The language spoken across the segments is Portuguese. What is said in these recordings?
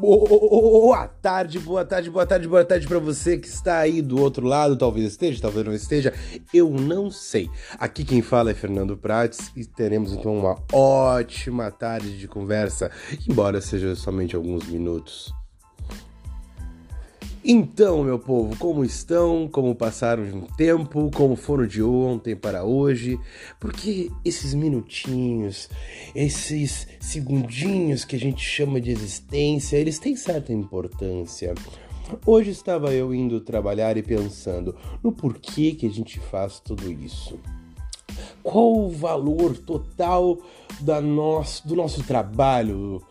Boa tarde, boa tarde, boa tarde, boa tarde para você que está aí do outro lado, talvez esteja, talvez não esteja, eu não sei. Aqui quem fala é Fernando Prates e teremos então uma ótima tarde de conversa, embora seja somente alguns minutos. Então, meu povo, como estão? Como passaram de um tempo? Como foram de ontem para hoje? Porque esses minutinhos, esses segundinhos que a gente chama de existência, eles têm certa importância. Hoje estava eu indo trabalhar e pensando no porquê que a gente faz tudo isso. Qual o valor total da nosso, do nosso trabalho,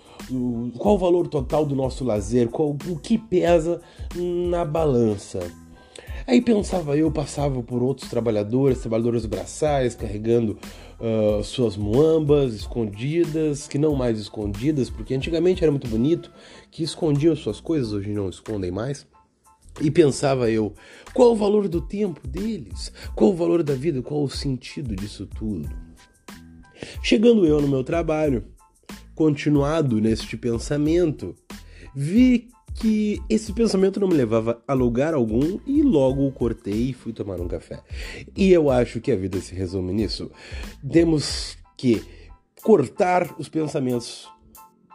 qual o valor total do nosso lazer, qual, o que pesa na balança. Aí pensava eu, passava por outros trabalhadores, trabalhadores braçais, carregando uh, suas muambas escondidas, que não mais escondidas, porque antigamente era muito bonito, que escondiam suas coisas, hoje não escondem mais. E pensava eu, qual o valor do tempo deles? Qual o valor da vida? Qual o sentido disso tudo? Chegando eu no meu trabalho, continuado neste pensamento, vi que esse pensamento não me levava a lugar algum e logo o cortei e fui tomar um café. E eu acho que a vida se resume nisso. Temos que cortar os pensamentos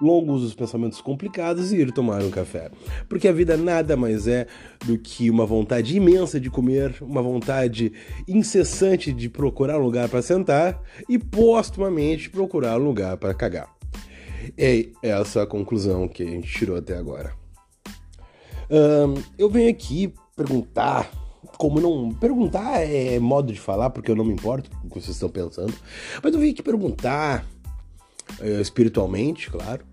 longos, os pensamentos complicados e ir tomar um café. Porque a vida nada mais é do que uma vontade imensa de comer, uma vontade incessante de procurar um lugar para sentar e postumamente procurar um lugar para cagar. É essa a conclusão que a gente tirou até agora. Eu venho aqui perguntar, como não. Perguntar é modo de falar, porque eu não me importo com o que vocês estão pensando, mas eu venho aqui perguntar, espiritualmente, claro,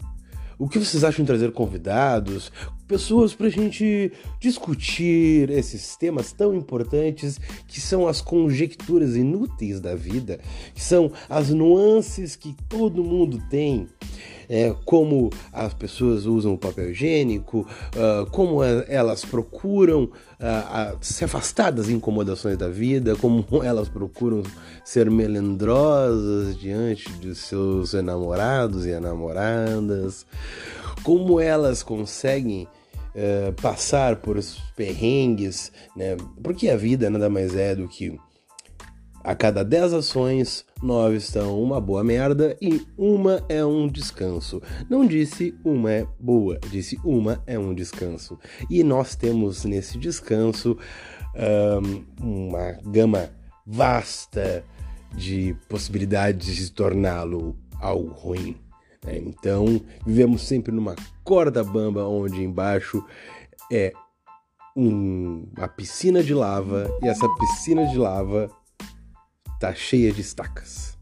o que vocês acham de trazer convidados, pessoas para a gente discutir esses temas tão importantes que são as conjecturas inúteis da vida, que são as nuances que todo mundo tem é, como as pessoas usam o papel higiênico, uh, como elas procuram uh, se afastar das incomodações da vida, como elas procuram ser melindrosas diante de seus enamorados e enamoradas, como elas conseguem uh, passar por perrengues, né? Porque a vida nada mais é do que a cada 10 ações, 9 estão uma boa merda e uma é um descanso. Não disse uma é boa, disse uma é um descanso. E nós temos nesse descanso um, uma gama vasta de possibilidades de torná-lo algo ruim. Né? Então, vivemos sempre numa corda bamba onde embaixo é um, uma piscina de lava e essa piscina de lava tá cheia de estacas.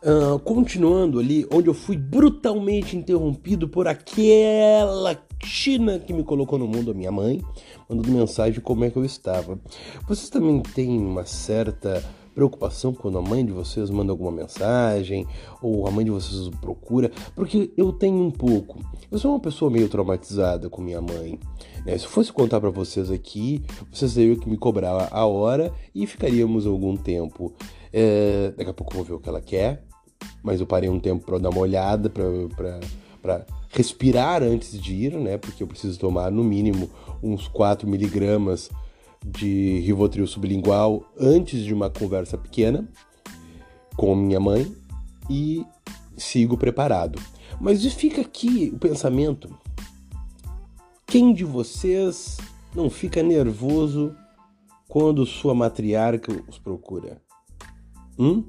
Uh, continuando ali, onde eu fui brutalmente interrompido por aquela China que me colocou no mundo, a minha mãe, mandando mensagem como é que eu estava. Vocês também têm uma certa preocupação quando a mãe de vocês manda alguma mensagem ou a mãe de vocês procura, porque eu tenho um pouco. Eu sou uma pessoa meio traumatizada com minha mãe. Né? Se eu fosse contar para vocês aqui, vocês teriam que me cobrar a hora e ficaríamos algum tempo. É, daqui a pouco eu vou ver o que ela quer, mas eu parei um tempo para dar uma olhada, para respirar antes de ir, né? Porque eu preciso tomar no mínimo uns 4 miligramas de Rivotril sublingual antes de uma conversa pequena com minha mãe e sigo preparado. Mas fica aqui o pensamento: quem de vocês não fica nervoso quando sua matriarca os procura? Hum?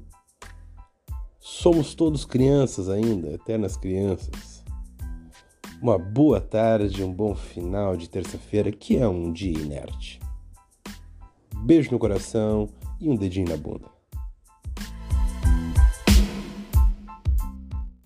Somos todos crianças ainda, eternas crianças. Uma boa tarde, um bom final de terça-feira, que é um dia inerte beijo no coração e um dedinho na bunda.